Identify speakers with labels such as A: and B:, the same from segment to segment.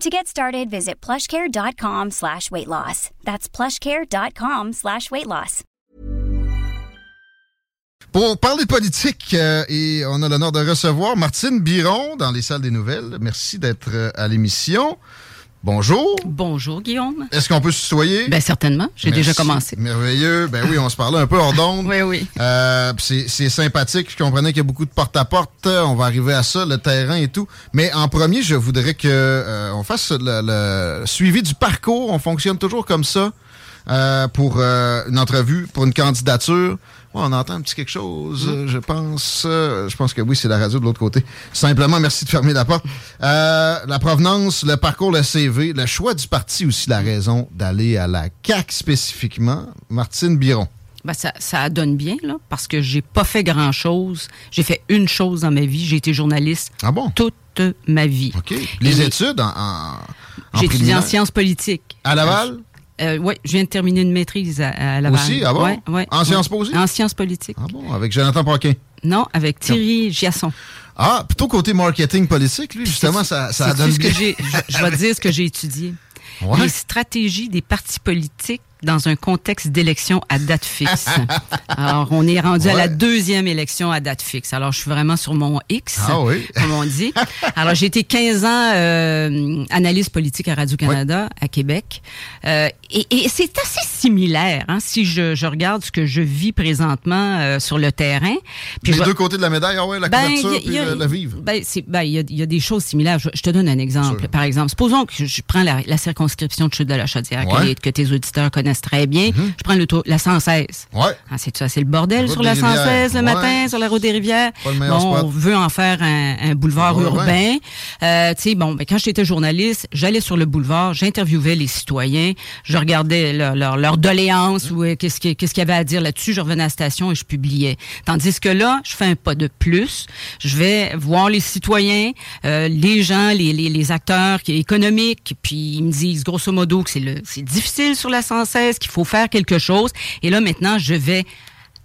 A: To get started, visit plushcare.com slash weight loss. That's plushcare.com slash weight loss.
B: Pour parler politique, euh, et on a l'honneur de recevoir Martine Biron dans les salles des nouvelles. Merci d'être euh, à l'émission. Bonjour.
C: Bonjour, Guillaume.
B: Est-ce qu'on peut se tutoyer?
C: Ben, certainement. J'ai déjà commencé.
B: Merveilleux. Ben oui, on se parlait un peu hors d'onde.
C: Oui, oui.
B: Euh, c'est c'est sympathique. Je comprenais qu'il y a beaucoup de porte-à-porte. On va arriver à ça, le terrain et tout. Mais en premier, je voudrais que euh, on fasse le, le suivi du parcours. On fonctionne toujours comme ça euh, pour euh, une entrevue, pour une candidature. Ouais, on entend un petit quelque chose, euh, je pense. Euh, je pense que oui, c'est la radio de l'autre côté. Simplement, merci de fermer la porte. Euh, la provenance, le parcours, le CV, le choix du parti aussi, la raison d'aller à la CAC spécifiquement. Martine Biron.
C: Ben, ça, ça donne bien, là, parce que j'ai pas fait grand-chose. J'ai fait une chose dans ma vie. J'ai été journaliste
B: Ah bon?
C: toute ma vie.
B: OK. Les
C: Et-
B: études en, en, en
C: J'ai étudié en sciences politiques.
B: À Laval?
C: Euh, oui, je viens de terminer une maîtrise à, à Laval.
B: Aussi? Ah bon?
C: Ouais, ouais,
B: En
C: ouais.
B: sciences po aussi?
C: En sciences politiques.
B: Ah bon, avec Jonathan Paquin?
C: Non, avec Thierry Giasson.
B: Ah, plutôt côté marketing politique, lui, justement, ça, ça donne
C: ce que. Je, je vais te dire ce que j'ai étudié.
B: Ouais.
C: Les stratégies des partis politiques dans un contexte d'élection à date fixe. Alors, on est rendu à la deuxième élection à date fixe. Alors, je suis vraiment sur mon X,
B: Ah oui.
C: comme on dit. Alors, j'ai été 15 ans euh, analyste politique à Radio-Canada, à Québec. Euh, et et c'est assez similaire, hein, si je, je regarde ce que je vis présentement euh, sur le terrain. Puis
B: Les
C: je
B: deux côtés de la médaille, ah ouais, la
C: ben,
B: couverture
C: y a-
B: puis
C: y a-
B: le, le vivre.
C: Ben, c'est, ben, il y a, il y a des choses similaires. Je, je te donne un exemple. Par exemple, supposons que je prends la, la circonscription de Chute de la Chaudière, que
B: Ouais.
C: les- que, tes auditeurs connaissent très bien. Je prends le tour, la 116.
B: Ouais.
C: Ah, c'est ça, c'est le bordel sur la
B: des Rivières.
C: 116 le
B: Ouais.
C: matin, sur la route des rivières?
B: Pas le meilleur
C: bon, on veut en faire un, un boulevard
B: Ouais,
C: urbain. Euh, tu sais, bon, ben, quand j'étais journaliste, j'allais sur le boulevard, j'interviewais les citoyens, je regardais leur, leur, leur doléance ou euh, qu'est-ce qui- qu'est-ce qu'il y avait à dire là-dessus, je revenais à la station et je publiais. Tandis que là, je fais un pas de plus. Je vais voir les citoyens, euh, les gens, les, les, les acteurs qui- économiques, puis ils me disent grosso modo que c'est difficile sur la 116, qu'il faut faire quelque chose? Et là, maintenant, je vais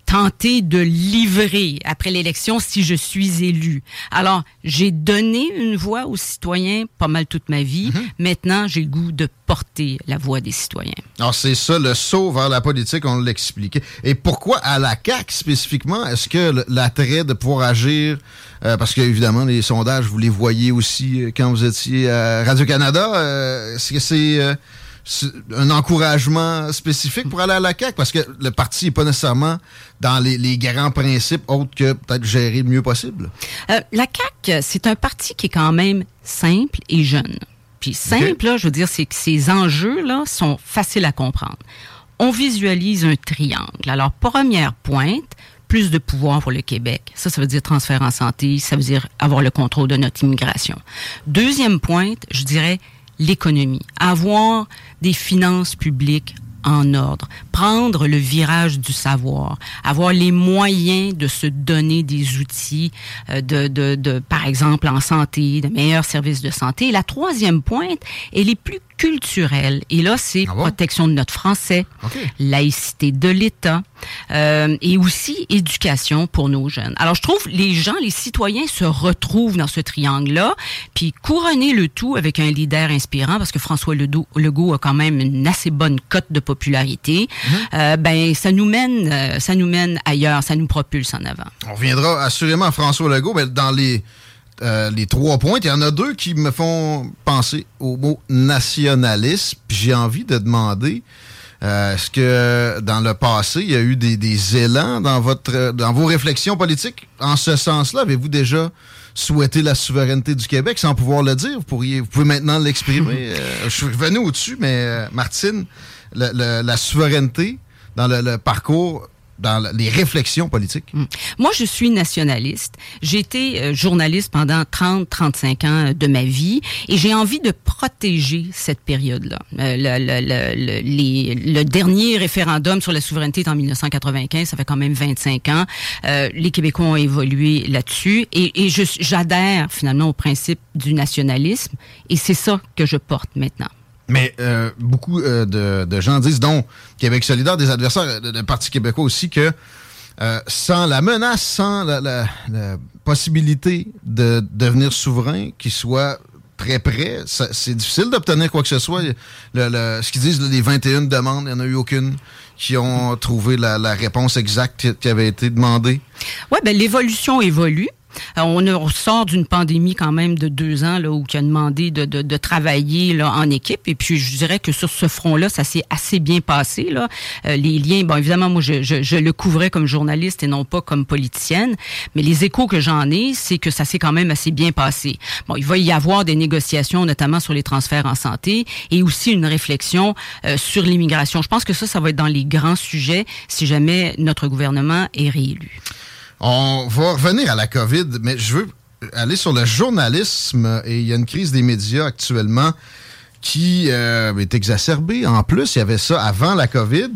C: tenter de livrer après l'élection si je suis élu. Alors, j'ai donné une voix aux citoyens pas mal toute ma vie. Maintenant, j'ai le goût de porter la voix des citoyens.
B: Alors, c'est ça, le saut vers la politique, on l'expliquait. Et pourquoi à la CAQ spécifiquement? Est-ce que l'attrait de pouvoir agir, euh, parce que évidemment, les sondages, vous les voyez aussi euh, quand vous étiez à Radio-Canada, euh, est-ce que c'est euh, c'est un encouragement spécifique pour aller à la CAQ? Parce que le parti n'est pas nécessairement dans les, les grands principes autres que peut-être gérer le mieux possible.
C: Euh, la CAQ, c'est un parti qui est quand même simple et jeune. Puis simple, là, je veux dire, c'est que ces enjeux-là sont faciles à comprendre. On visualise un triangle. Alors, première pointe, plus de pouvoir pour le Québec. Ça, ça veut dire transfert en santé, ça veut dire avoir le contrôle de notre immigration. Deuxième pointe, je dirais l'économie. Avoir des finances publiques en ordre, prendre le virage du savoir, avoir les moyens de se donner des outils, euh, de, de, de, par exemple, en santé, de meilleurs services de santé. La troisième pointe, elle est plus culturelle. Et là, c'est
B: Ah bon?
C: protection de notre français, laïcité de l'État euh, et aussi éducation pour nos jeunes. Alors, je trouve les gens, les citoyens se retrouvent dans ce triangle-là, puis couronner le tout avec un leader inspirant, parce que François Legault, a quand même une assez bonne cote de popularité. euh, ben, ça nous mène, euh, ça nous mène ailleurs, ça nous propulse en avant.
B: On reviendra assurément à François Legault, mais dans les, euh, les trois points, il y en a deux qui me font penser au mot nationalisme. Puis J'ai envie de demander, Est-ce que dans le passé, il y a eu des, des, élans dans votre dans vos réflexions politiques? En ce sens-là? Avez-vous déjà souhaité la souveraineté du Québec? Sans pouvoir le dire? Vous, pourriez, vous pouvez maintenant l'exprimer. je suis revenu au-dessus, mais Martine, la souveraineté dans le parcours dans les réflexions politiques? Hmm.
C: Moi, je suis nationaliste. J'ai été euh, journaliste pendant 30-35 ans de ma vie et j'ai envie de protéger cette période-là. Euh, le, le, le, le, dernier référendum sur la souveraineté est en 1995, ça fait quand même 25 ans. Euh, les Québécois ont évolué là-dessus et, et j'adhère finalement au principe du nationalisme et c'est ça que je porte maintenant.
B: Mais euh, beaucoup euh, de, gens disent, dont Québec solidaire, des adversaires du Parti québécois aussi, que euh, sans la menace, sans la, possibilité de devenir souverain, qui soit très près, c'est difficile d'obtenir quoi que ce soit. Le, ce qu'ils disent, les 21 demandes, il n'y en a eu aucune qui ont trouvé la, réponse exacte qui avait été demandée.
C: Oui, ben l'évolution évolue. Euh, on, sort d'une pandémie quand même de deux ans là, où qui a demandé de, de, travailler là, en équipe. Et puis, je dirais que sur ce front-là, ça s'est assez bien passé. Là. Euh, les liens, bon, évidemment, moi, je, je, je, le couvrais comme journaliste et non pas comme politicienne. Mais les échos que j'en ai, c'est que ça s'est quand même assez bien passé. Bon, il va y avoir des négociations, notamment sur les transferts en santé, et aussi une réflexion euh, sur l'immigration. Je pense que ça, ça va être dans les grands sujets si jamais notre gouvernement est réélu.
B: On va revenir à la COVID, mais je veux aller sur le journalisme et il y a une crise des médias actuellement qui euh, est exacerbée. En plus, il y avait ça avant la COVID.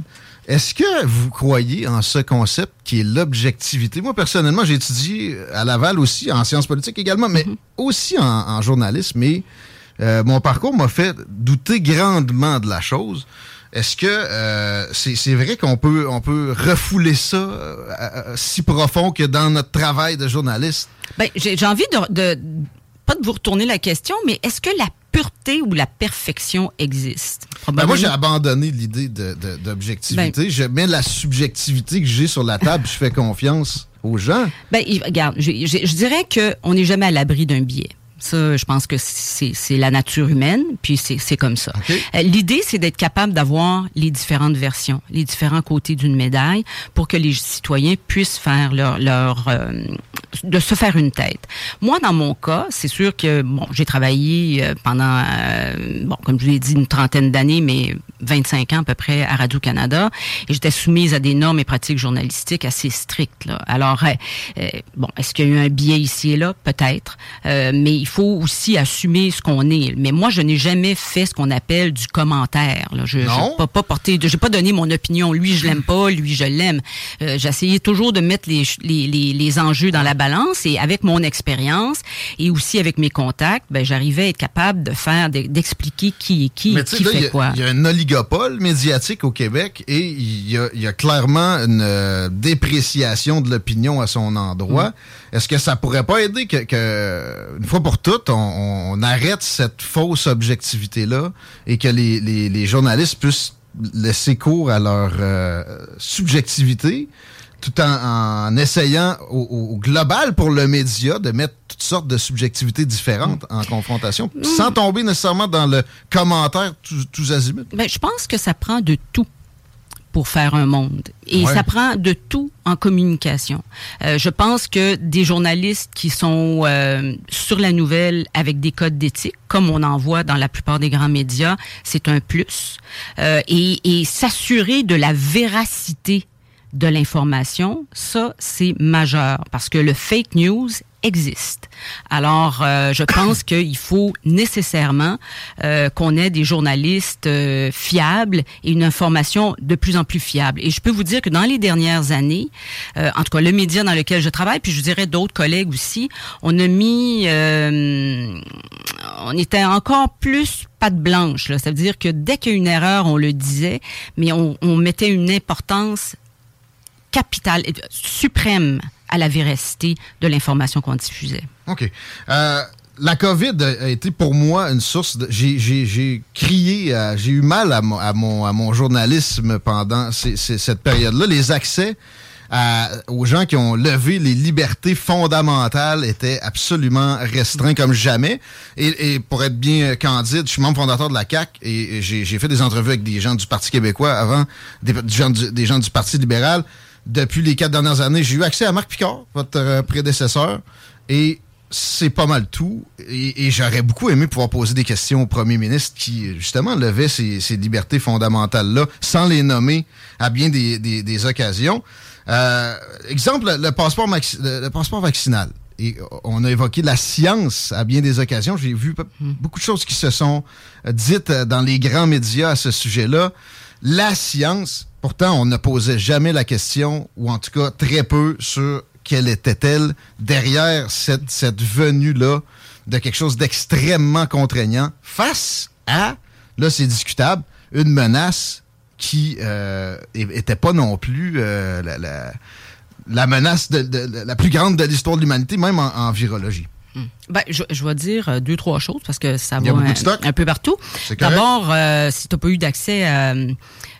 B: Est-ce que vous croyez en ce concept qui est l'objectivité? Moi, personnellement, j'ai étudié à Laval aussi, en sciences politiques également, mais mm-hmm. aussi en, journalisme. Et euh, mon parcours m'a fait douter grandement de la chose. Est-ce que euh, c'est vrai qu'on peut, on peut refouler ça euh, si profond que dans notre travail de journaliste?
C: Ben, j'ai envie de, pas de vous retourner la question, mais est-ce que la pureté ou la perfection existe?
B: Ben, moi, j'ai abandonné l'idée d'objectivité. Ben, je mets la subjectivité que j'ai sur la table, je fais confiance aux gens.
C: Ben, regarde, je, je dirais qu'on n'est jamais à l'abri d'un biais. Ça, je pense que c'est la nature humaine, puis c'est comme ça. Euh, l'idée, c'est d'être capable d'avoir les différentes versions, les différents côtés d'une médaille, pour que les citoyens puissent faire leur, leur euh, de se faire une tête. Moi, dans mon cas, c'est sûr que bon, j'ai travaillé euh, pendant, bon, comme je l'ai dit, une trentaine d'années, mais 25 ans à peu près à Radio Canada, et j'étais soumise à des normes et pratiques journalistiques assez strictes. Là. Alors, bon, est-ce qu'il y a eu un biais ici et là, peut-être, mais il faut aussi assumer ce qu'on est. Mais moi, je n'ai jamais fait ce qu'on appelle du commentaire. Là. Je n'ai pas, pas porté, j'ai pas donné mon opinion. Lui, je l'aime pas, lui, je l'aime. Euh, J'essayais toujours de mettre les, les, les, les, enjeux dans la balance et avec mon expérience et aussi avec mes contacts, ben, j'arrivais à être capable de faire, d'expliquer qui est qui, qui fait quoi.
B: Il y a un oligopole médiatique au Québec et il y a, y a clairement une euh, dépréciation de l'opinion à son endroit. Est-ce que ça pourrait pas aider que, que une fois pour toutes, on, arrête cette fausse objectivité-là et que les, les, journalistes puissent laisser cours à leur euh, subjectivité tout en, essayant au, global pour le média de mettre toutes sortes de subjectivités différentes en confrontation, mm. sans tomber nécessairement dans le commentaire tous azimuts?
C: Ben, je pense que ça prend de tout pour faire un monde. Et ça prend de tout en communication. Euh, je pense que des journalistes qui sont euh, sur la nouvelle avec des codes d'éthique, comme on en voit dans la plupart des grands médias, c'est un plus. Euh, et, et s'assurer de la véracité de l'information, ça, c'est majeur parce que le fake news existe. Alors, euh, je pense qu'il faut nécessairement euh, qu'on ait des journalistes euh, fiables et une information de plus en plus fiable. Et je peux vous dire que dans les dernières années, en tout cas le média dans lequel je travaille, puis je dirais d'autres collègues aussi, on a mis, on était encore plus patte blanche. Là. Ça veut dire que dès qu'il y a une erreur, on le disait, mais on, on mettait une importance capitale, suprême à la véracité de l'information qu'on diffusait.
B: OK. Euh, la COVID a été pour moi une source de... J'ai crié, j'ai eu mal à mon, à mon, journalisme pendant cette période-là. Les accès aux gens qui ont levé les libertés fondamentales était absolument restreint comme jamais. Et, pour être bien candide, je suis membre fondateur de la CAC et j'ai fait des entrevues avec des gens du Parti québécois avant, des, gens, du, des gens du Parti libéral. Depuis les quatre dernières années, j'ai eu accès à Marc Picard, votre euh, prédécesseur, et c'est pas mal tout. Et, j'aurais beaucoup aimé pouvoir poser des questions au premier ministre qui, justement, levait ces, libertés fondamentales-là sans les nommer à bien des, occasions. Euh, exemple, le passeport, le, passeport vaccinal. Et on a évoqué la science à bien des occasions. J'ai vu hmm. beaucoup de choses qui se sont dites dans les grands médias à ce sujet-là. La science, pourtant, on ne posait jamais la question, ou en tout cas très peu, sur quelle était-elle derrière cette, cette venue-là de quelque chose d'extrêmement contraignant face à, là c'est discutable, une menace qui euh, était pas non plus euh, la, menace de, la plus grande de l'histoire de l'humanité, même en, virologie.
C: Hmm. Ben, je, je, vais dire euh, deux, trois choses parce que ça va un, peu partout. D'abord, si tu n'as pas eu d'accès à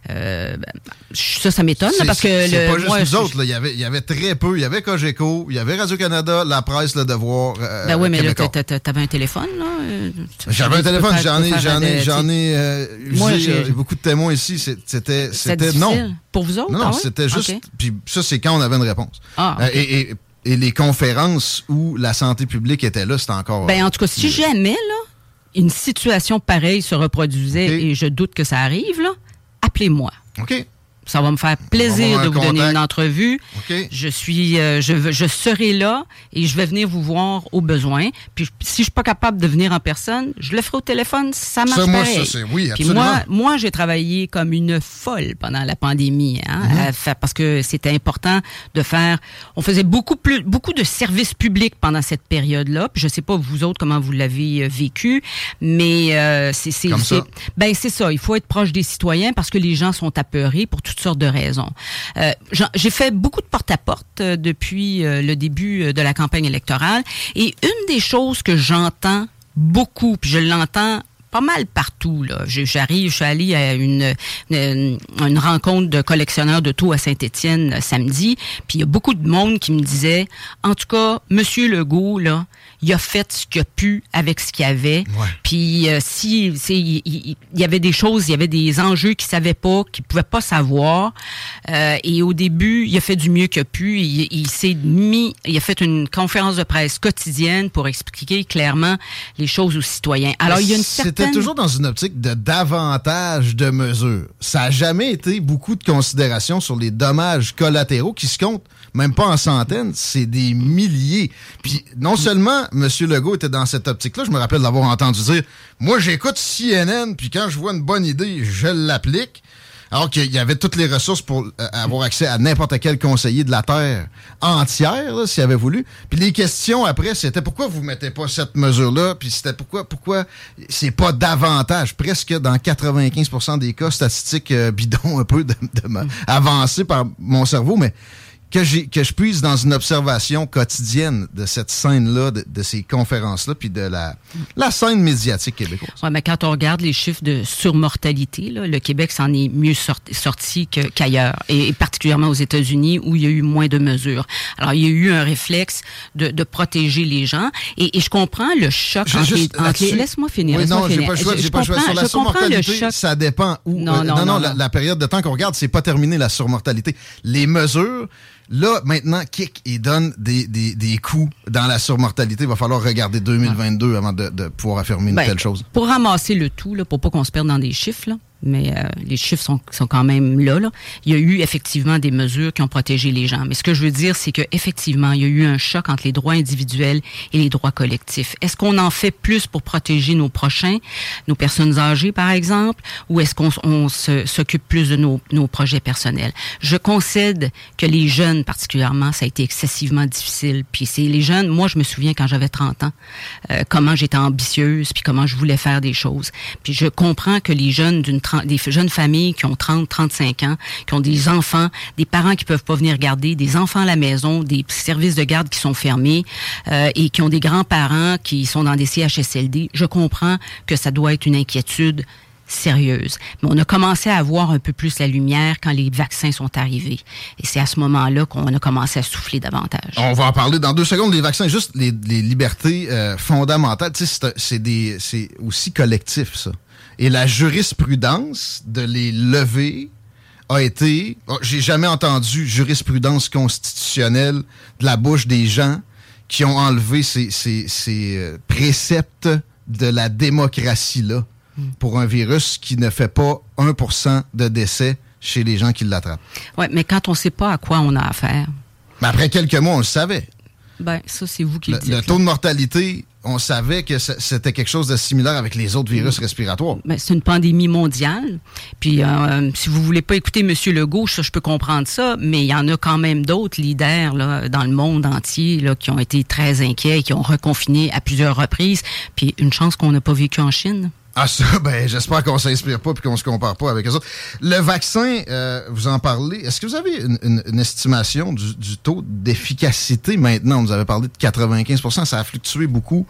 C: euh, ben, ça, ça m'étonne parce que
B: c'est pas juste nous autres. Il y avait, il y avait très peu. Il y avait Cogeco, il y avait Radio Canada, la presse, le Devoir.
C: Euh, ben oui, mais là, t'avais un téléphone là.
B: J'avais un téléphone. J'en ai, j'en ai, j'en ai. Euh, moi, j'ai beaucoup de témoins ici. C'était, c'était non.
C: Pour vous autres.
B: Non,
C: ah
B: c'était juste. Puis ça, c'est quand on avait une réponse. Ah, et, et, les conférences où la santé publique était là, c'était encore.
C: Ben en tout cas, si jamais là, une situation pareille se reproduisait et je doute que ça arrive là appelez-moi.
B: OK.
C: Ça va me faire plaisir de vous donner une entrevue. Je suis, euh, je, je serai là et je vais venir vous voir au besoin. Puis si je suis pas capable de venir en personne, je le ferai au téléphone. Ça marche ça, moi, Ça,
B: oui,
C: Puis moi, moi j'ai travaillé comme une folle pendant la pandémie, hein, mm-hmm. parce que c'était important de faire. On faisait beaucoup plus, beaucoup de services publics pendant cette période-là. Puis je sais pas vous autres comment vous l'avez euh, vécu, mais euh, c'est, c'est, ben c'est ça. Il faut être proche des citoyens parce que les gens sont apeurés pour toutes sortes de raisons. Euh, j'ai fait beaucoup de porte-à-porte euh, depuis euh, le début de la campagne électorale et une des choses que j'entends beaucoup, puis je l'entends pas mal partout. Là. J'arrive, je suis allée à une, une, rencontre de collectionneurs de tout à Saint-Étienne samedi, puis il y a beaucoup de monde qui me disait, en tout cas, Monsieur Legault, là, il a fait ce qu'il a pu avec ce qu'il avait. Puis euh, si il, y avait des choses, il y avait des enjeux qu'il savait pas, qu'il pouvait pas savoir. Euh, et au début, il a fait du mieux qu'il a pu. Il, s'est mis, il a fait une conférence de presse quotidienne pour expliquer clairement les choses aux citoyens. Alors il y a une certaine.
B: C'était toujours dans une optique de davantage de mesures. Ça a jamais été beaucoup de considération sur les dommages collatéraux qui se comptent même pas en centaines, c'est des milliers. Puis non seulement M. Legault était dans cette optique-là, je me rappelle d'avoir entendu dire Moi, j'écoute CNN, puis quand je vois une bonne idée, je l'applique. Alors qu'il y avait toutes les ressources pour euh, avoir accès à n'importe quel conseiller de la Terre entière, s'il avait voulu. Puis les questions après, c'était pourquoi vous mettez pas cette mesure-là? Puis c'était pourquoi pourquoi c'est pas davantage, presque dans 95% des cas statistiques euh, bidons un peu de, avancés par mon cerveau, mais que, que je puisse dans une observation quotidienne de cette scène-là, de, ces conférences-là, puis de la, la scène médiatique québécoise.
C: Oui, mais quand on regarde les chiffres de surmortalité, là, le Québec s'en est mieux sorti, qu'ailleurs, et, particulièrement aux États-Unis où il y a eu moins de mesures. Alors, il y a eu un réflexe de, de protéger les gens, et, et, je comprends le choc entre, les... Laisse-moi finir.
B: Oui, non, j'ai pas le choix. Je, pas Sur la surmortalité, ça dépend où. Non, euh, non, non, la, la, période de temps qu'on regarde, c'est pas terminé la surmortalité. Les mesures Là, maintenant, kick et donne des, des, des coups dans la surmortalité. Il va falloir regarder 2022 avant de, de pouvoir affirmer une ben, telle chose.
C: Pour ramasser le tout, là, pour pas qu'on se perde dans des chiffres, là, mais euh, les chiffres sont, sont quand même là, là, Il y a eu effectivement des mesures qui ont protégé les gens. Mais ce que je veux dire, c'est qu'effectivement, il y a eu un choc entre les droits individuels et les droits collectifs. Est-ce qu'on en fait plus pour protéger nos prochains, nos personnes âgées, par exemple, ou est-ce qu'on on s'occupe plus de nos, nos projets personnels? Je concède que les jeunes, particulièrement, ça a été excessivement difficile. Puis c'est les jeunes, moi, je me souviens quand j'avais 30 ans, euh, comment j'étais ambitieuse, puis comment je voulais faire des choses. Puis je comprends que les jeunes d'une des jeunes familles qui ont 30, 35 ans, qui ont des enfants, des parents qui peuvent pas venir garder, des enfants à la maison, des services de garde qui sont fermés euh, et qui ont des grands-parents qui sont dans des CHSLD. Je comprends que ça doit être une inquiétude sérieuse. Mais on a commencé à avoir un peu plus la lumière quand les vaccins sont arrivés. Et c'est à ce moment-là qu'on a commencé à souffler davantage.
B: On va en parler dans deux secondes. Les vaccins, juste les, libertés euh, fondamentales, c'est aussi collectif, ça. Et la jurisprudence de les lever a été... Oh, j'ai jamais entendu jurisprudence constitutionnelle de la bouche des gens qui ont enlevé ces, ces euh, préceptes de la démocratie-là pour un virus qui ne fait pas 1% de décès chez les gens qui l'attrapent.
C: Oui, mais quand on ne sait pas à quoi on a affaire.
B: Mais après quelques mois, on le savait.
C: Ben, ça, c'est vous qui le, dites.
B: Le taux de mortalité, on savait que c'était quelque chose de similaire avec les autres virus respiratoires.
C: Ben, c'est une pandémie mondiale. Puis, euh, si vous voulez pas écouter M. Legault, ça, je peux comprendre ça, mais il y en a quand même d'autres leaders là, dans le monde entier là, qui ont été très inquiets, qui ont reconfiné à plusieurs reprises. Puis, une chance qu'on n'a pas vécu en Chine.
B: Ah ça, ben j'espère qu'on s'inspire pas et qu'on se compare pas avec les autres. Le vaccin, euh, vous en parlez. Est-ce que vous avez une, estimation du, taux d'efficacité maintenant? Vous avez parlé de 95 ça a fluctué beaucoup.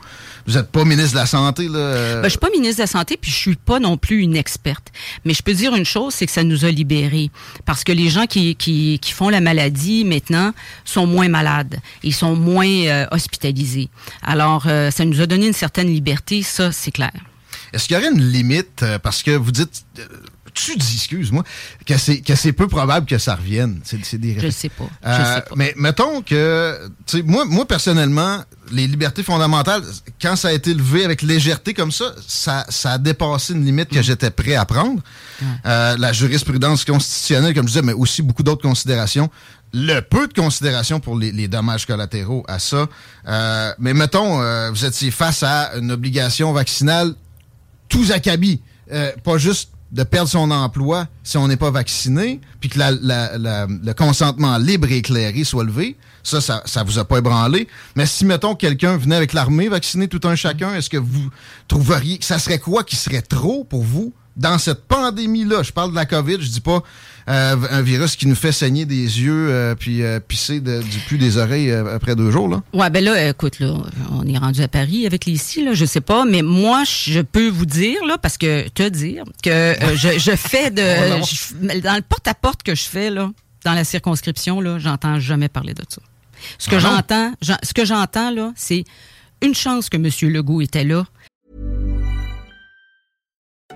B: Vous n'êtes pas ministre de la Santé, là?
C: Ben, je suis pas ministre de la Santé, puis je suis pas non plus une experte. Mais je peux dire une chose, c'est que ça nous a libérés. Parce que les gens qui, qui, qui font la maladie maintenant sont moins malades. Ils sont moins euh, hospitalisés. Alors, euh, ça nous a donné une certaine liberté, ça, c'est clair.
B: Est-ce qu'il y aurait une limite? Euh, parce que vous dites, euh, tu dis, excuse-moi, que c'est, que c'est peu probable que ça revienne? C'est,
C: des je sais pas.
B: Euh, sais pas. Mais mettons que, moi, moi, personnellement, les libertés fondamentales, quand ça a été levé avec légèreté comme ça, ça, ça a dépassé une limite que mm. j'étais prêt à prendre. la jurisprudence constitutionnelle, comme je disais, mais aussi beaucoup d'autres considérations. Le peu de considération pour les, dommages collatéraux à ça. mais mettons, vous étiez face à une obligation vaccinale tous acabit. Euh, pas juste de perdre son emploi si on n'est pas vacciné, puis que le consentement libre et éclairé soit levé. Ça, ça, ça vous a pas ébranlé. Mais si, mettons, quelqu'un venait avec l'armée vacciner tout un chacun, est-ce que vous trouveriez... Ça serait quoi qui serait trop pour vous dans cette pandémie-là, je parle de la COVID, je dis pas euh, un virus qui nous fait saigner des yeux euh, puis euh, pisser du plus des oreilles après deux jours. Là.
C: Ouais, ben là, écoute, là, on est rendu à Paris avec les ici, là, je sais pas, mais moi, je peux vous dire, là, parce que te dire que je, fais de. dans le porte-à-porte que je fais, là, dans la circonscription, là, j'entends jamais parler de ça. Ce que ah j'entends, ce que j'entends, là, c'est une chance que M. Legault était là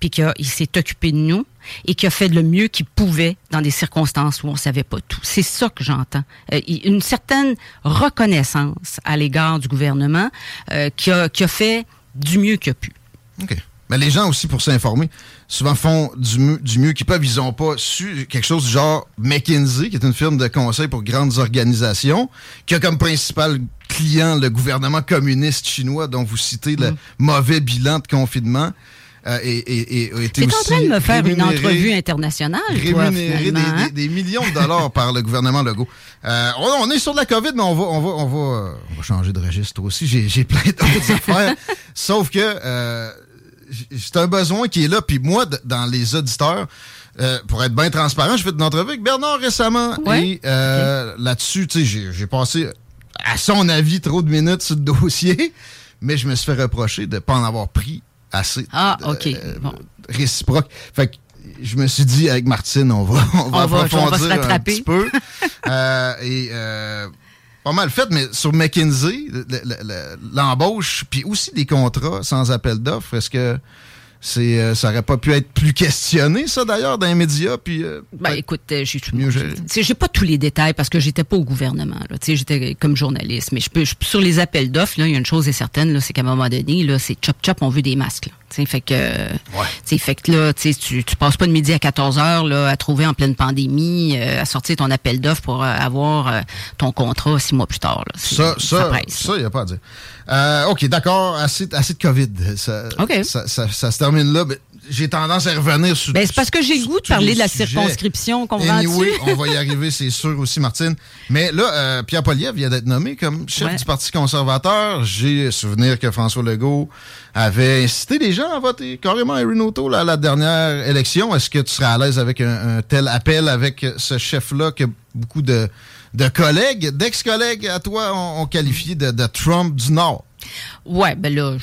C: Puis qu'il s'est occupé de nous et qu'il a fait le mieux qu'il pouvait dans des circonstances où on savait pas tout. C'est ça que j'entends. Euh, une certaine reconnaissance à l'égard du gouvernement euh, qui, a, qui, a, fait du mieux qu'il a pu.
B: OK. Mais les gens aussi, pour s'informer, souvent font du, du mieux qu'ils peuvent. Ils n'ont pas su quelque chose du genre McKinsey, qui est une firme de conseil pour grandes organisations, qui a comme principal client le gouvernement communiste chinois dont vous citez le mm. mauvais bilan de confinement.
C: Euh, et, et, été aussi en train de me faire une entrevue internationale,
B: rémunéré des, hein? des, millions de dollars par le gouvernement Legault. Euh, on, est sur de la COVID, mais on va, on va, on va, on va changer de registre aussi. J'ai plein d'autres affaires. Sauf que euh, c'est un besoin qui est là. Puis moi, dans les auditeurs, euh, pour être bien transparent, je fais une entrevue avec Bernard récemment. Et euh, là-dessus, tu sais, j'ai passé, à son avis, trop de minutes sur le dossier. Mais je me suis fait reprocher de ne pas en avoir pris assez
C: ah, OK.
B: réciproque. Fait que je me suis dit, avec Martine, on va, on va approfondir un petit peu. Euh, et euh, pas mal fait, mais sur McKinsey, l'embauche, puis aussi des contrats sans appel d'offres, est-ce que c'est, euh, ça aurait pas pu être plus questionné, ça, d'ailleurs, dans les médias. Puis, euh,
C: ben, écoute, euh, j'ai mieux J'ai pas tous les détails parce que j'étais pas au gouvernement. J'étais comme journaliste. Mais je peux, sur les appels d'offres, il y a une chose est certaine, c'est qu'à un moment donné, là, c'est chop chop, on veut des masques. Là. Fait que, ouais. fait que là, tu, tu passes pas de midi à 14 heures là, à trouver en pleine pandémie, à sortir ton appel d'offres pour avoir ton contrat six mois plus tard. Là.
B: Ça, ça, ça, il n'y a pas à dire. Euh, OK, d'accord. Assez, assez de COVID. Ça, ça, ça, se termine là. J'ai tendance à revenir sur.
C: Ben, c'est parce que j'ai le goût de parler de la circonscription qu'on va
B: Oui, on va y arriver, c'est sûr aussi, Martine. Mais là, euh, Pierre Poliev vient d'être nommé comme chef du Parti conservateur. J'ai souvenir que François Legault avait incité les gens à voter carrément Erin O'Toole à la dernière élection. Est-ce que tu serais à l'aise avec un, tel appel avec ce chef-là que beaucoup de de collègues, d'ex-collègues à toi ont, qualifié de, de, Trump du Nord?
C: Ouais, ben là,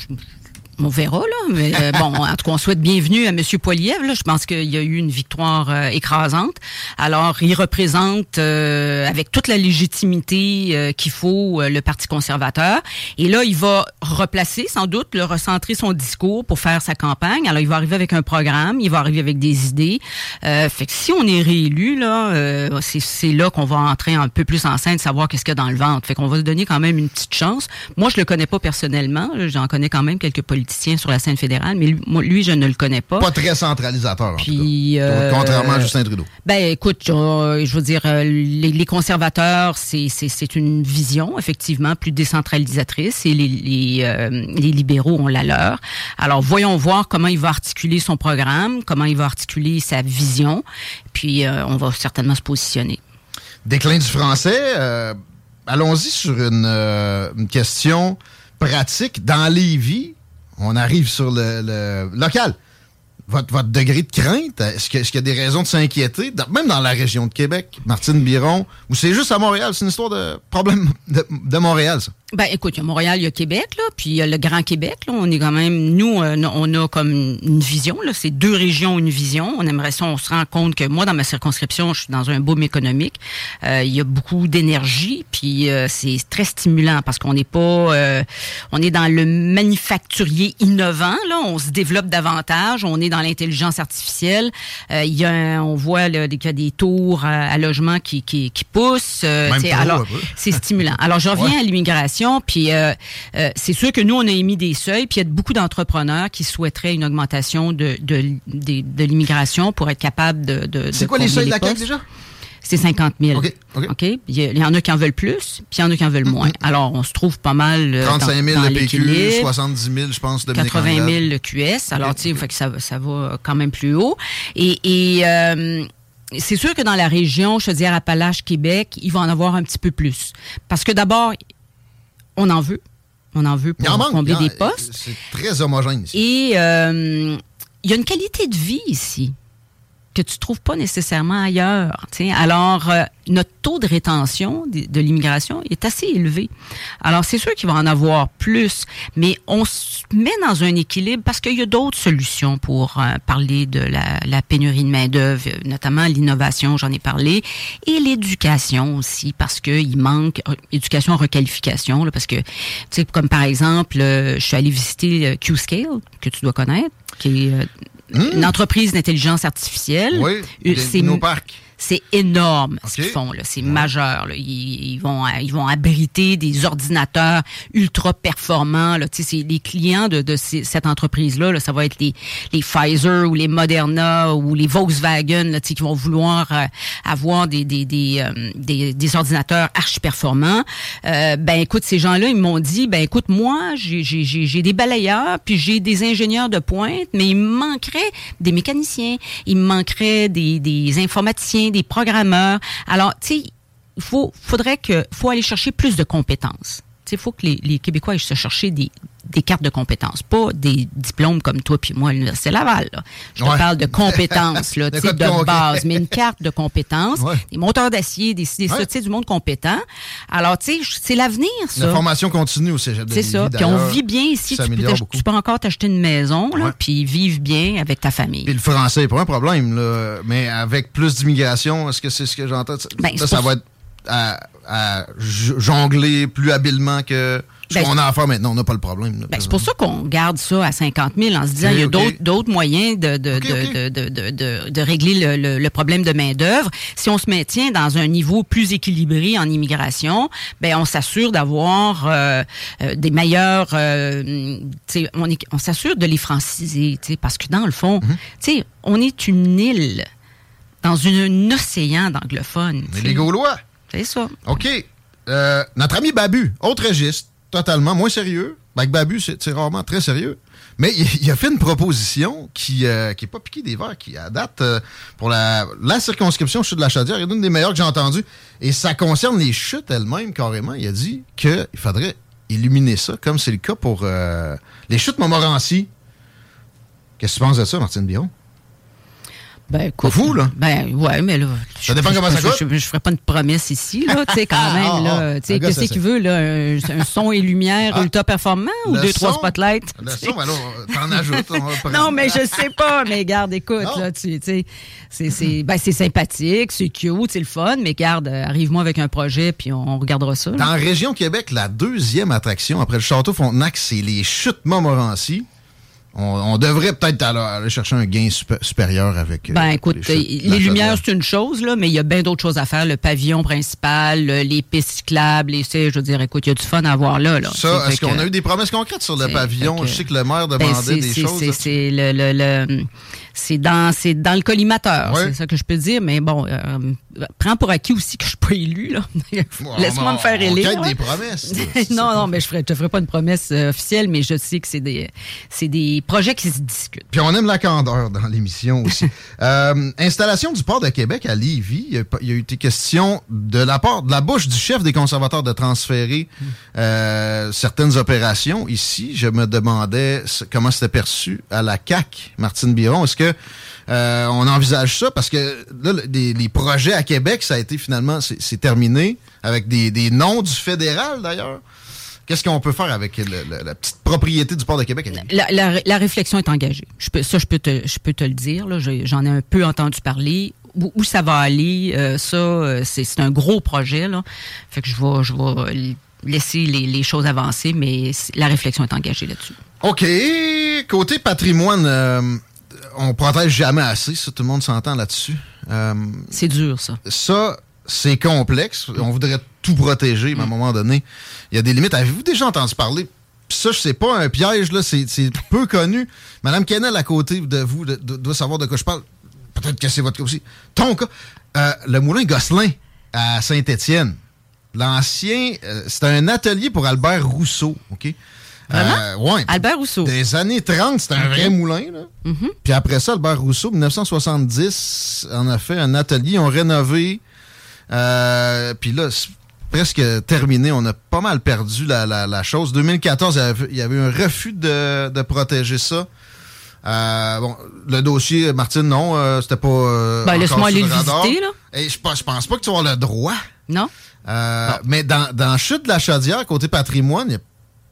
C: on verra, là. Mais euh, bon, en tout cas, on souhaite bienvenue à M. Poiliev. Je pense qu'il y a eu une victoire euh, écrasante. Alors, il représente euh, avec toute la légitimité qu'il faut le Parti conservateur. Et là, il va replacer, sans doute, le recentrer son discours pour faire sa campagne. Alors, il va arriver avec un programme, il va arriver avec des idées. fait que si on est réélu, là, c'est là qu'on va entrer un peu plus en scène, savoir qu'est-ce qu'il y a dans le ventre. Fait qu'on va se donner quand même une petite chance. Moi, je le connais pas personnellement. J'en connais quand même quelques sur la scène fédérale, mais lui, je ne le connais pas.
B: Pas très centralisateur, en Puis, euh, contrairement à Justin Trudeau.
C: Ben, écoute, je, veux dire, euh, les, conservateurs, c'est une vision, effectivement, plus décentralisatrice, et les, euh, les, libéraux ont la leur. Alors, voyons voir comment il va articuler son programme, comment il va articuler sa vision, puis on va certainement se positionner.
B: Déclin du français, allons-y sur une, une question pratique. Dans les vies, on arrive sur le, local. Votre, votre, degré de crainte, est-ce qu'il y a des raisons de s'inquiéter, même dans la région de Québec, Martine Biron, ou c'est juste à Montréal? C'est une histoire de problème de Montréal, ça?
C: Ben, écoute, il y a Montréal, il y a Québec, là, puis il y a le Grand Québec. Là, on est quand même, nous, euh, on a comme une vision. Là, c'est deux régions, une vision. On aimerait ça. On se rend compte que moi, dans ma circonscription, je suis dans un boom économique. Euh, il y a beaucoup d'énergie, puis euh, c'est très stimulant parce qu'on n'est pas, on est dans le manufacturier innovant. Là, on se développe davantage. On est dans l'intelligence artificielle. il y a, on voit qu'il y a des tours à, logement qui, qui, qui poussent. alors, c'est stimulant. Alors, je reviens à l'immigration. Puis euh, euh, c'est sûr que nous, on a émis des seuils, puis il y a beaucoup d'entrepreneurs qui souhaiteraient une augmentation de, de, de, l'immigration pour être capable de. de
B: c'est quoi les seuils de la CAQ déjà?
C: c'est 50 000. OK. OK. Il y en a qui en veulent plus, puis il y en a qui en veulent moins. Alors, on se trouve pas mal.
B: 35 000 le PQ, 70 000, je pense, de
C: 80 000 le QS. Alors, tu sais, fait que ça, ça va quand même plus haut. Et, et euh, c'est sûr que dans la région, je veux dire, Appalaches, Québec, il va en avoir un petit peu plus. Parce que d'abord, on en veut. On en veut pour combler des postes.
B: C'est très homogène ici.
C: Et euh, il y a une qualité de vie ici que tu trouves pas nécessairement ailleurs. Alors, euh, notre taux de rétention de, l'immigration est assez élevé. Alors, c'est sûr qu'il va en avoir plus, mais on se met dans un équilibre parce qu'il y a d'autres solutions pour euh, parler de la, la pénurie de main-d'œuvre, notamment l'innovation, j'en ai parlé, et l'éducation aussi, parce qu'il manque euh, éducation requalification, là, parce que, tu sais, comme par exemple, je suis allée visiter Q-Scale, que tu dois connaître, qui est une entreprise d'intelligence artificielle.
B: Oui, c'est nos parcs.
C: C'est énorme ce qu'ils font. C'est majeur. Ils, vont, ils vont abriter des ordinateurs ultra performants. Là. Les clients de, de cette entreprise-là, ça va être les, les Pfizer ou les Moderna ou les Volkswagen là, qui vont vouloir euh, avoir des, des, des, euh, des, des, ordinateurs archi performants. Euh, ben écoute, ces gens-là, ils m'ont dit, ben écoute, moi, j'ai des balayeurs, puis j'ai des ingénieurs de pointe, mais il me manquerait des mécaniciens, il me manquerait des, des informaticiens, des programmeurs. Alors, tu sais, il faut, faudrait que, faut aller chercher plus de compétences. Il faut que les, Québécois aillent se chercher des, des cartes de compétences, pas des diplômes comme toi puis moi à l'Université Laval. Là. Je te parle de compétences, là, de, de base, mais une carte de compétences, des monteurs d'acier, des, des ouais. du monde compétent. Alors, tu sais, c'est l'avenir, ça.
B: La formation continue au cégep
C: de C'est ça. Puis on vit bien ici. Tu peux, tu peux, encore t'acheter une maison, là, puis vivre bien avec ta famille.
B: Puis le français, pas un problème, là, mais avec plus d'immigration, est-ce que c'est ce que j'entends? Ben, ça va être à, à jongler plus habilement que ben, on a à faire maintenant, on n'a pas le problème.
C: Ben, c'est pour ça qu'on garde ça à 50 000 en se disant qu'il y a d'autres moyens de, de, de, de, régler le, le, problème de main-d'œuvre. Si on se maintient dans un niveau plus équilibré en immigration, ben on s'assure d'avoir euh, euh, des meilleurs. Euh, on, on s'assure de les franciser, parce que dans le fond, mm on est une île dans une, un océan d'anglophones.
B: Mais les Gaulois.
C: C'est ça.
B: OK. notre ami Babu, autre registre totalement moins sérieux. Babu, c'est rarement très sérieux. Mais il, a fait une proposition qui n'est euh, pas piquée des verres, qui a date euh, pour la, la circonscription chute de la Chaudière. Est une des meilleures que j'ai entendues. Et ça concerne les chutes elles-mêmes, carrément. Il a dit qu'il faudrait illuminer ça, comme c'est le cas pour euh, les chutes Montmorency. Qu'est-ce que tu penses de ça, Martine Biron?
C: Ben,
B: fou, là?
C: Ben, ouais, mais là.
B: Ça dépend comment ça coûte.
C: Je, je, ferai pas une promesse ici, là, tu sais, quand ah, même, ah, là. Ah. Tu sais, qu'est-ce qu'il veut, là? Un, son et lumière ultra performant ou deux, trois spotlights?
B: Le son, alors, t'en ajoutes.
C: non, mais je sais pas, mais garde, écoute, là, tu sais, c'est, ben, c'est sympathique, c'est cute, c'est le fun, mais garde, euh, arrive-moi avec un projet, puis on, regardera ça.
B: Dans la région Québec, la deuxième attraction après le Château Frontenac, c'est les Chutes Montmorency on, devrait peut-être aller, chercher un gain supérieur avec.
C: Euh, ben écoute, les, lumières c'est une chose là, mais il y a bien d'autres choses à faire. Le pavillon principal, les pistes cyclables, les, je veux dire, écoute, il y a du fun à voir là. là
B: ça, est-ce qu'on a eu des promesses concrètes sur le pavillon? Je sais que le maire ben, demandait des choses.
C: C'est le, le c'est dans c'est dans le collimateur, c'est ça que je peux dire. Mais bon, euh, prends pour acquis aussi que je suis pas élu là. Laisse-moi me faire élire.
B: des promesses.
C: non, non, mais je ne te ferai pas une promesse euh, officielle, mais je sais que c'est des c'est des projets qui se discutent.
B: Puis on aime la candeur dans l'émission aussi. euh, installation du port de Québec à Lévis, il y, a, eu des questions de la part de la bouche du chef des conservateurs de transférer euh, certaines opérations ici. Je me demandais comment c'était perçu à la CAC, Martine Biron. Est-ce que euh, on envisage ça parce que là, les, projets à Québec, ça a été finalement, c'est terminé avec des, noms du fédéral d'ailleurs. Qu'est-ce qu'on peut faire avec la petite propriété du port de Québec?
C: La, réflexion est engagée. Je peux, ça, je peux te, je peux te le dire. J'en ai un peu entendu parler. Où, ça va aller, euh, ça, euh, c'est un gros projet. Là. Fait que je vais, je vais laisser les, les choses avancer, mais la réflexion est engagée là-dessus.
B: OK. Côté patrimoine, on protège jamais assez, ça, tout le monde s'entend là-dessus.
C: Euh, c'est dur, ça.
B: Ça, c'est complexe. On voudrait tout protéger, mais à un mm. moment donné, il y a des limites. Avez-vous déjà entendu parler? Ça, je sais pas un piège, là, c'est peu connu. Madame Kennel, à côté de vous, doit savoir de quoi je parle. Peut-être que c'est votre cas aussi. Ton cas, euh, le moulin Gosselin à Saint-Étienne. L'ancien, euh, c'était un atelier pour Albert Rousseau, OK?
C: Euh, ouais. Albert Rousseau.
B: Des années 30, c'était un vrai moulin. Là.
C: Mm-hmm.
B: Puis après ça, Albert Rousseau, 1970, en a fait un atelier, ils ont rénové. Euh, puis là, presque terminé. On a pas mal perdu la, la, chose. 2014, il y, avait, eu un refus de, de protéger ça. Euh, bon, le dossier, Martine, non, euh, c'était pas. Euh,
C: ben, laisse-moi aller le visiter, là.
B: Et je, je pense pas que tu vas le droit.
C: Non?
B: Mais dans, dans Chute de la Chaudière, côté patrimoine, il y a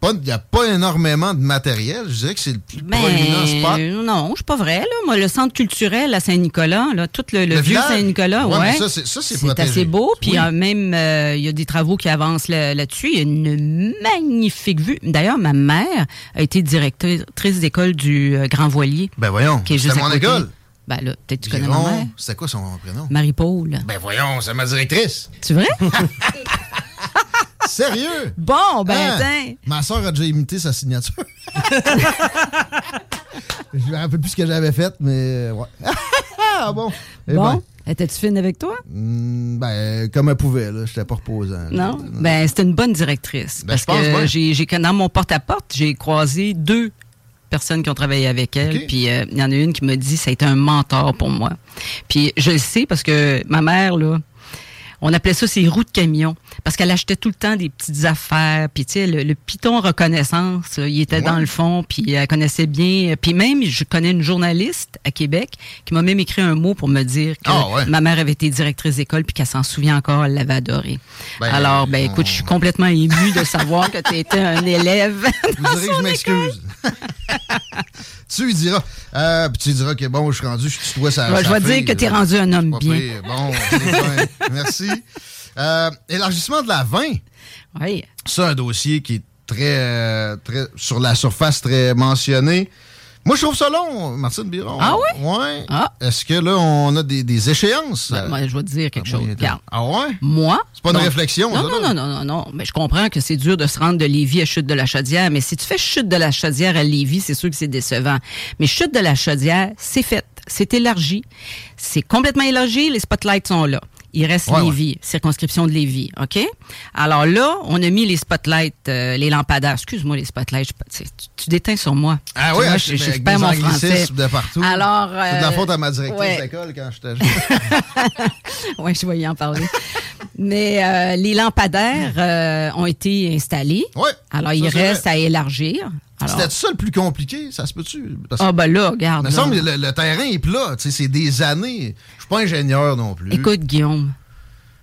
B: il n'y a pas énormément de matériel. Je dirais que c'est le plus ben, proéminent spot.
C: Non, c'est pas vrai. Là. Moi, le centre culturel à Saint-Nicolas, là, tout le, vieux Saint-Nicolas, ouais,
B: ça, c'est,
C: c'est assez beau. Puis même, euh, il y a des travaux qui avancent là-dessus. il y a une magnifique vue. D'ailleurs, ma mère a été directrice d'école du euh, Grand Voilier.
B: Ben voyons, c'est mon école.
C: Ben là, peut-être tu connais ma mère.
B: C'était quoi son prénom?
C: Marie-Paul.
B: Ben voyons, c'est ma directrice.
C: C'est vrai?
B: Sérieux?
C: Bon, ben, hein?
B: Ma soeur a déjà imité sa signature. je me rappelle plus ce que j'avais fait, mais ouais. ah bon?
C: Eh bon. Ben. Étais-tu fine avec toi?
B: Hmm, ben, comme elle pouvait, là. J'étais pas reposant.
C: Non? Ben, c'était une bonne directrice. Ben, parce que j'ai, j'ai, dans mon porte-à-porte, j'ai croisé deux personnes qui ont travaillé avec elle. Puis euh, il y en a une qui m'a dit ça a été un mentor pour moi. Puis je le sais parce que ma mère, là, on appelait ça ses roues de camion parce qu'elle achetait tout le temps des petites affaires. Puis tu sais, le, piton reconnaissance, il était dans le fond, puis elle connaissait bien. Puis même, je connais une journaliste à Québec qui m'a même écrit un mot pour me dire que
B: ah,
C: ma mère avait été directrice d'école puis qu'elle s'en souvient encore, elle l'avait adoré. Ben, Alors, ben écoute, je suis complètement émue de savoir que tu étais un élève. Vous direz que je m'excuse.
B: tu lui diras. Euh, puis tu lui diras que bon, je suis rendu, je suis ça.
C: je vais dire que tu es rendu un homme bien.
B: Bon, merci. Euh, élargissement de la 20.
C: Oui.
B: Ça, un dossier qui est très, euh, très sur la surface, très mentionné. Moi, je trouve ça long, Martine Biron.
C: Ah oui?
B: Ouais.
C: Ah.
B: Est-ce que là, on a des, des échéances?
C: Ben, moi, je vais te dire quelque
B: Ah,
C: chose. Regarde.
B: Ah ouais?
C: Moi.
B: C'est pas une
C: non.
B: réflexion,
C: Non,
B: ça,
C: non, non, non, non, non. Mais je comprends que c'est dur de se rendre de Lévis à Chute de la Chaudière, mais si tu fais Chute de la Chaudière à Lévis, c'est sûr que c'est décevant. Mais Chute de la Chaudière, c'est fait. C'est élargi. C'est complètement élargi. Les spotlights sont là. Il reste
B: Ouais,
C: Lévis, circonscription de Lévis, OK? Alors là, on a mis les spotlights, euh, les lampadaires. Excuse-moi, les spotlights. je- tu, déteins sur moi.
B: Ah oui, hein,
C: je, je,
B: avec
C: perds mon français.
B: de partout.
C: Alors,
B: C'est de la
C: euh,
B: faute à ma directrice
C: ouais.
B: d'école quand j'étais jeune.
C: oui, je vais y en parler. Mais euh, les lampadaires euh, ont été installés.
B: Ouais,
C: Alors, il reste
B: vrai.
C: à élargir.
B: C'était ça le plus compliqué, ça se peut-tu?
C: Ah, ben là, regarde.
B: me
C: là.
B: semble que le, le terrain est plat, tu sais, c'est des années. Je suis pas ingénieur non plus.
C: Écoute, Guillaume,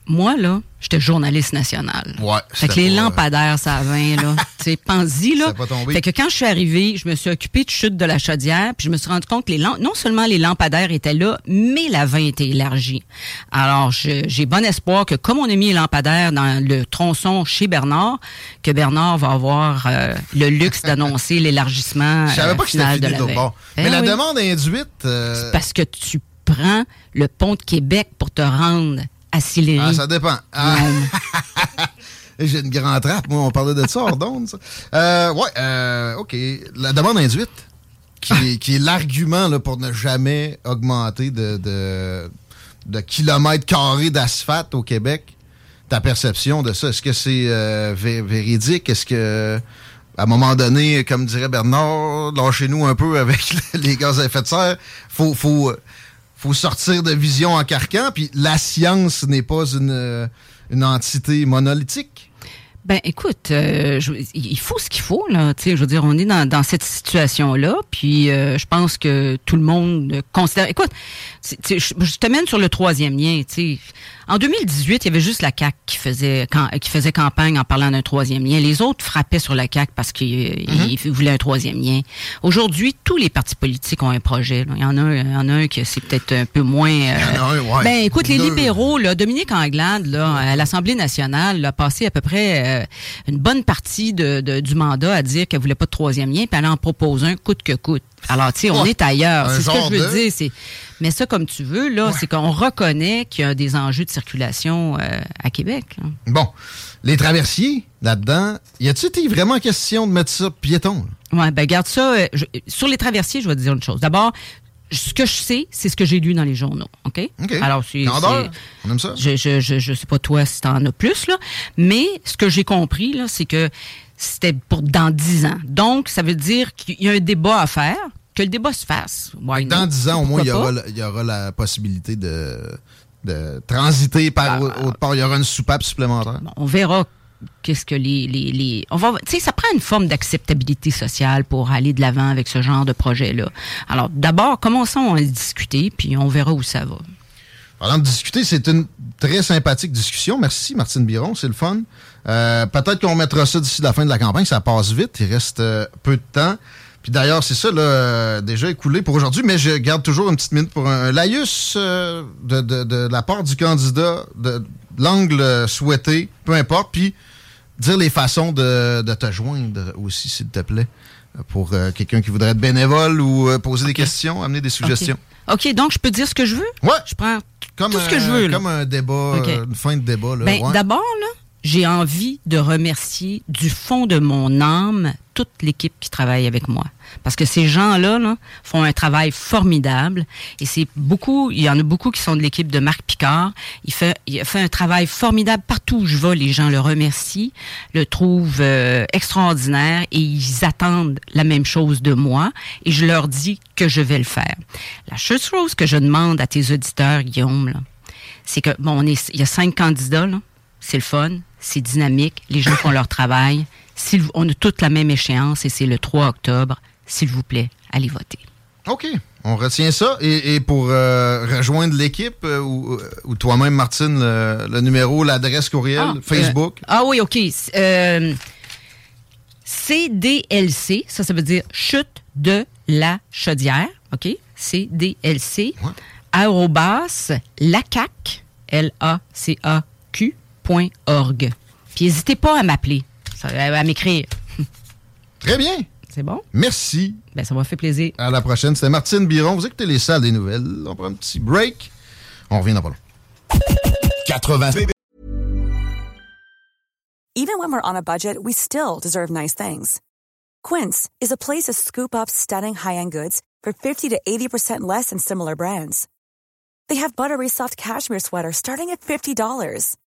C: moi, là, j'étais journaliste national.
B: Ouais,
C: Fait que les
B: pas-
C: lampadaires, ça a 20, là. tu sais, pense-y, là.
B: Pas tombé.
C: Fait que quand je suis arrivée, je me suis occupée de chute de la chaudière, puis je me suis rendu compte que les non seulement les lampadaires étaient là, mais la 20 était élargie. Alors, j'ai bon espoir que comme on a mis les lampadaires dans le tronçon chez Bernard, que Bernard va avoir euh, le luxe d'annoncer l'élargissement
B: Je savais
C: euh, final de la 20.
B: bord.
C: Ben
B: Mais la
C: oui.
B: demande induite. euh,
C: Parce que tu prends le pont de Québec pour te rendre à Sillery.
B: ah, ça dépend. Ah. J'ai une grande trappe, moi, on parlait de ça hors d'onde, ça. Euh, ouais, euh, OK. La demande induite, qui, est, qui est l'argument là, pour ne jamais augmenter de, de, de kilomètres carrés d'asphalte au Québec. Ta perception de ça, est-ce que c'est euh, vé- véridique? Est-ce que, à un moment donné, comme dirait Bernard, lâchez-nous un peu avec les gaz à effet de serre, faut, faut, faut sortir de vision en carcan, puis la science n'est pas une, euh, une entité monolithique.
C: Ben, écoute, euh, il faut ce qu'il faut là. Tu sais, je veux dire, on est dans, dans cette situation-là, puis euh, je pense que tout le monde considère. Écoute, je, je te mène sur le troisième lien. Tu sais, en 2018, il y avait juste la CAC qui faisait cam- qui faisait campagne en parlant d'un troisième lien. Les autres frappaient sur la CAC parce qu'ils ils voulaient un troisième lien. Aujourd'hui, tous les partis politiques ont un projet. là. Il y en a, un- il y en a un qui c'est peut-être un peu moins. euh,
B: Il y en a un, ouais.
C: Ben, écoute, les libéraux, là, Dominique Anglade, là, à l'Assemblée nationale, a passé à peu près euh, une bonne partie de, de- du mandat à dire qu'elle voulait pas de troisième lien, puis elle en propose un coûte que coûte. Alors, tu sais, on
B: Ouais.
C: est ailleurs. C'est ce que je veux
B: de-
C: dire. C'est, mais ça, comme tu veux, là, c'est qu'on reconnaît qu'il y a des enjeux de circulation euh, à Québec. là.
B: Bon, les traversiers, là-dedans, y a-t-il été vraiment question de mettre ça piéton?
C: Ouais, ben garde ça. euh, je- sur les traversiers, je vais te dire une chose. D'abord, ce que je sais, c'est ce que j'ai lu dans les journaux. OK?
B: OK.
C: Alors, c'est-
B: on aime ça?
C: Je, je, je, je sais pas toi si t'en as plus, là. Mais ce que j'ai compris, là, c'est que c'était pour dans 10 ans. Donc, ça veut dire qu'il y a un débat à faire, que le débat se fasse. Why
B: Dans
C: not?
B: 10 ans, au moins, il y, aura, la- il y aura la possibilité de, de transiter par
C: Bah,
B: autre part. Il y aura une soupape supplémentaire.
C: On verra qu'est-ce que les, les, les on va tu sais ça prend une forme d'acceptabilité sociale pour aller de l'avant avec ce genre de projet là. Alors d'abord commençons à discuter puis on verra où ça va.
B: Parlant de discuter, c'est une très sympathique discussion. Merci, Martine Biron, c'est le fun. Euh, Peut-être qu'on mettra ça d'ici la fin de la campagne. Ça passe vite. Il reste euh, peu de temps. Puis d'ailleurs, c'est ça, là, euh, déjà écoulé pour aujourd'hui, mais je garde toujours une petite minute pour un, un laïus de, de- de la part du candidat, de, l'angle souhaité, peu importe, puis dire les façons de, de te joindre aussi, s'il te plaît, pour euh, quelqu'un qui voudrait être bénévole ou euh, poser des questions, amener des suggestions.
C: OK, donc je peux dire ce que je veux?
B: Ouais,
C: Je prends
B: comme,
C: tout ce que
B: un-
C: je veux, là.
B: Comme un débat, une fin de débat. Là,
C: Ben,
B: ouais.
C: D'abord, là, j'ai envie de remercier du fond de mon âme toute l'équipe qui travaille avec moi. Parce que ces gens-là là, font un travail formidable. Et c'est beaucoup, il y en a beaucoup qui sont de l'équipe de Marc Picard. Il fait, il fait un travail formidable partout où je vais. Les gens le remercient, le trouvent euh, extraordinaire et ils attendent la même chose de moi. Et je leur dis que je vais le faire. La chose que je demande à tes auditeurs, Guillaume, c'est que, bon, on est, il y a cinq candidats, là. C'est le fun, c'est dynamique, les gens font leur travail. Vous- on a toute la même échéance et c'est le 3 octobre. S'il vous plaît, allez voter.
B: OK. On retient ça. Et, et pour euh, rejoindre l'équipe, euh, ou, ou toi-même, Martine, le, le numéro, l'adresse courriel,
C: Ah,
B: Facebook?
C: euh, ah oui, OK. Euh, CDLC, ça, ça veut dire chute de la chaudière. OK? CDLC.
B: Ouais.
C: Arrobas, lacac, L-A-C-A-Q, Puis n'hésitez pas à m'appeler, à m'écrire.
B: Très bien.
C: C'est bon?
B: Merci.
C: Ben, ça m'a fait plaisir.
B: À la prochaine. C'était Martine Biron. Vous écoutez les salles des nouvelles. On prend un petit break. On revient dans pas long.
D: 80.
E: Even when we're on a budget, we still deserve nice things. Quince is a place to scoop up stunning high-end goods for 50 to 80% less than similar brands. They have buttery soft cashmere sweaters starting at $50,